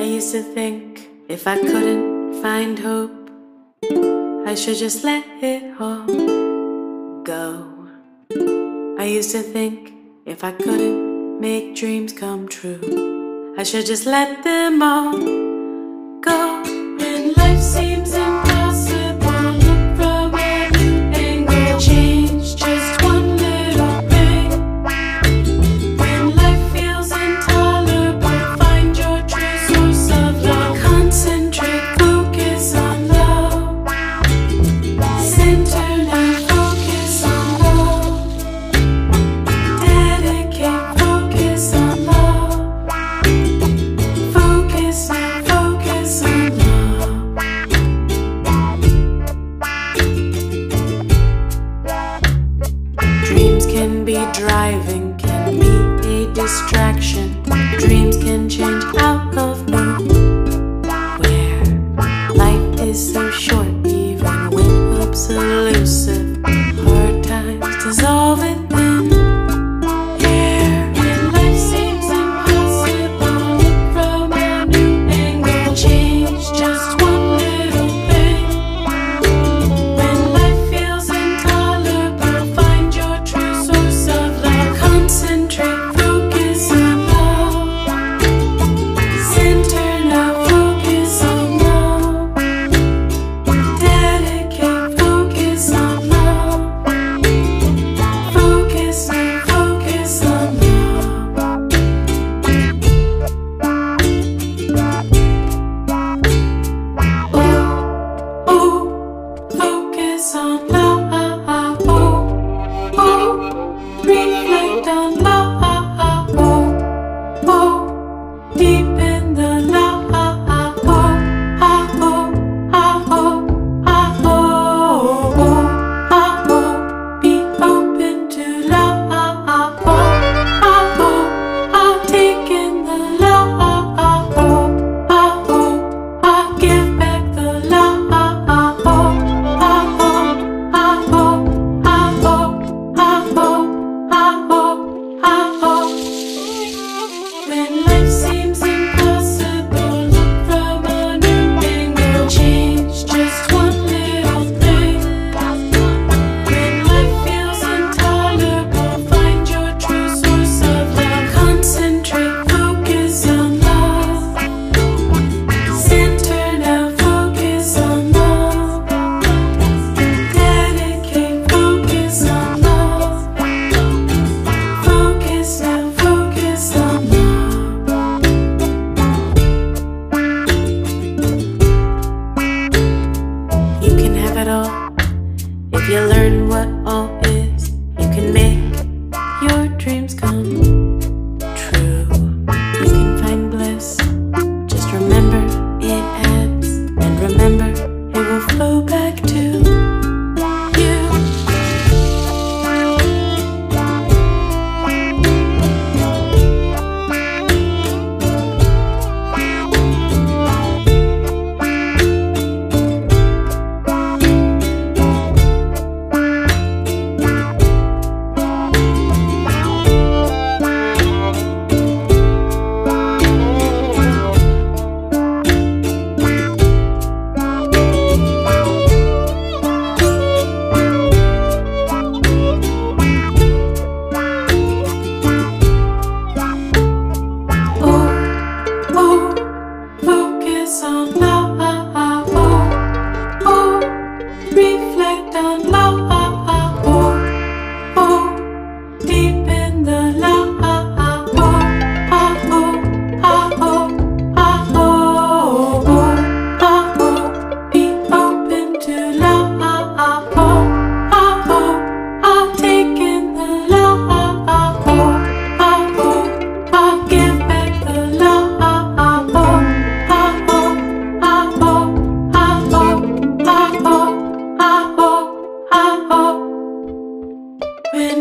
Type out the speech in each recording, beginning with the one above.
I used to think if I couldn't find hope, I should just let it all go. I used to think if I couldn't make dreams come true, I should just let them all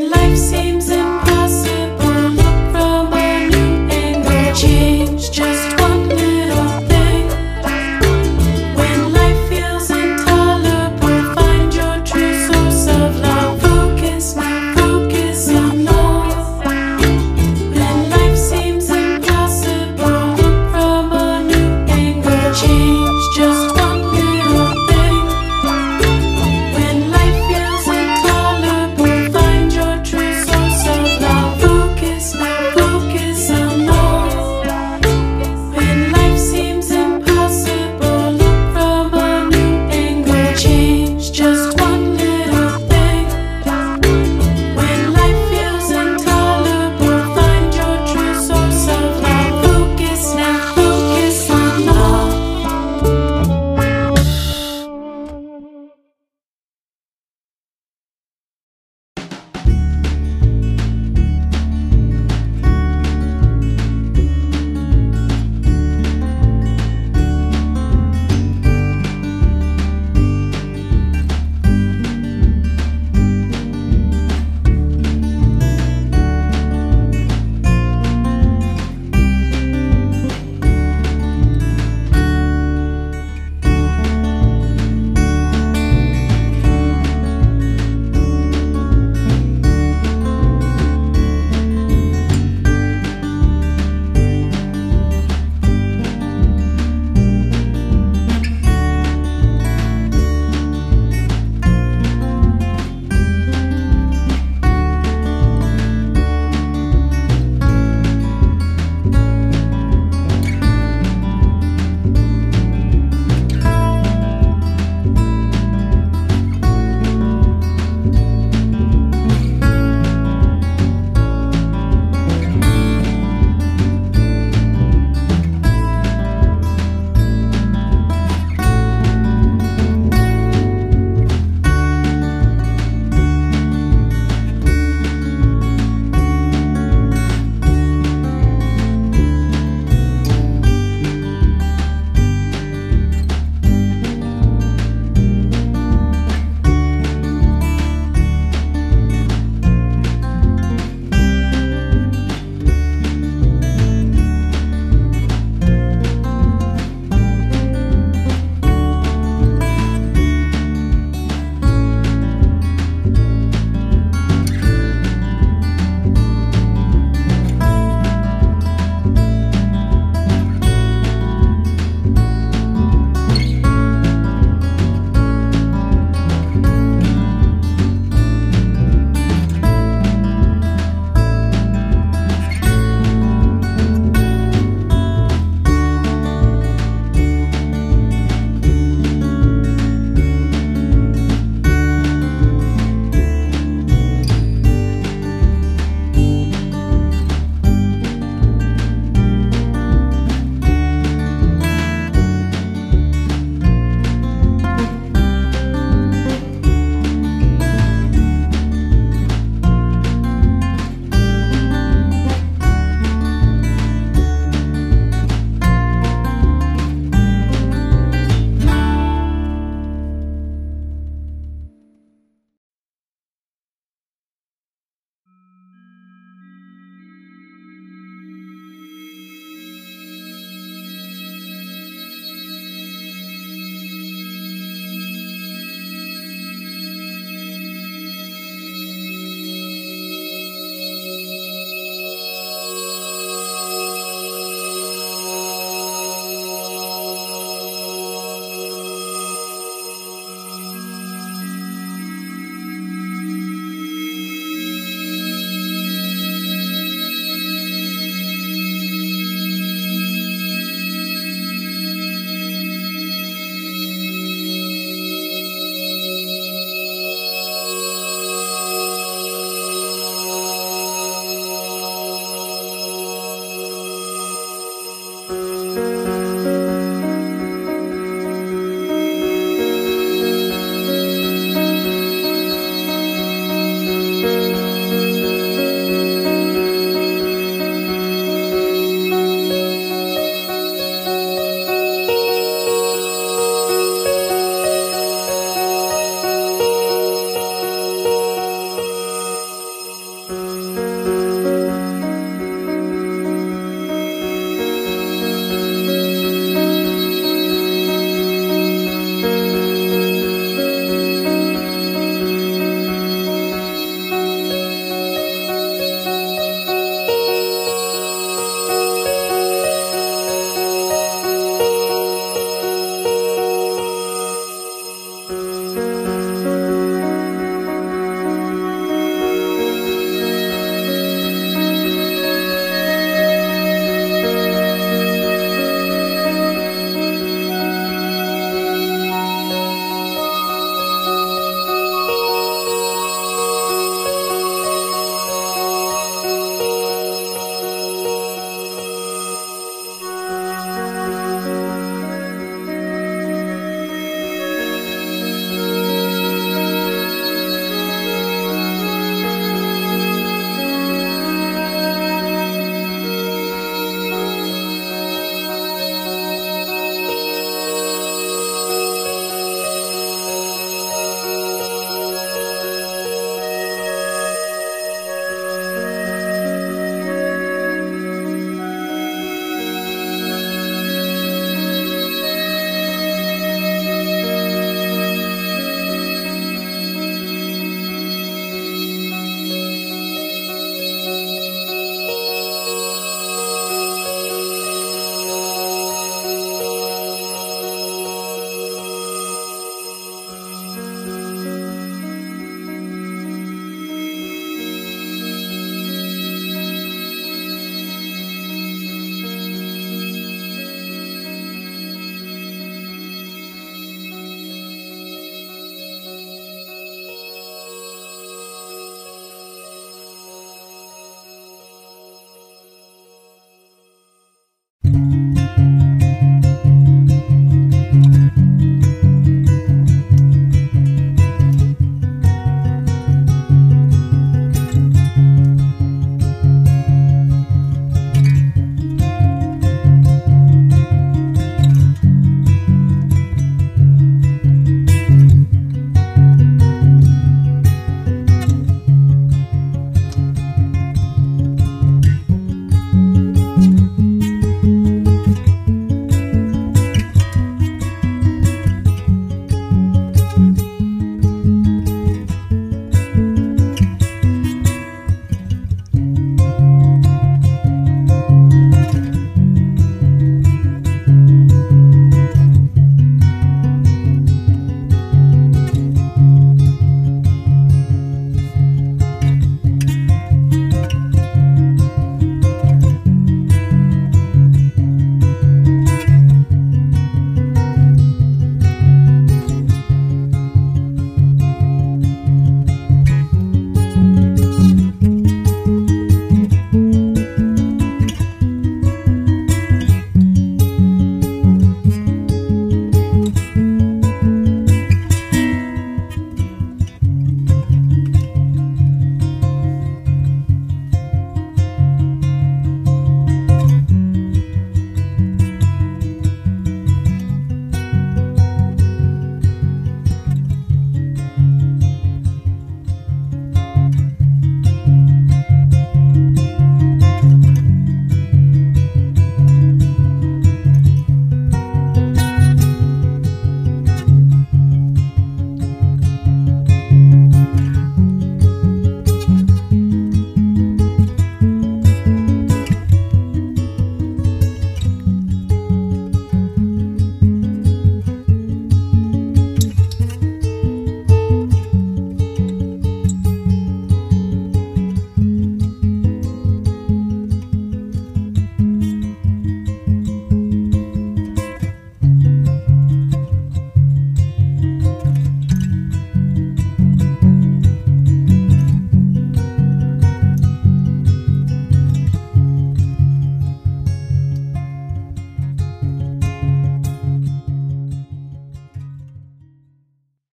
life seems impossible.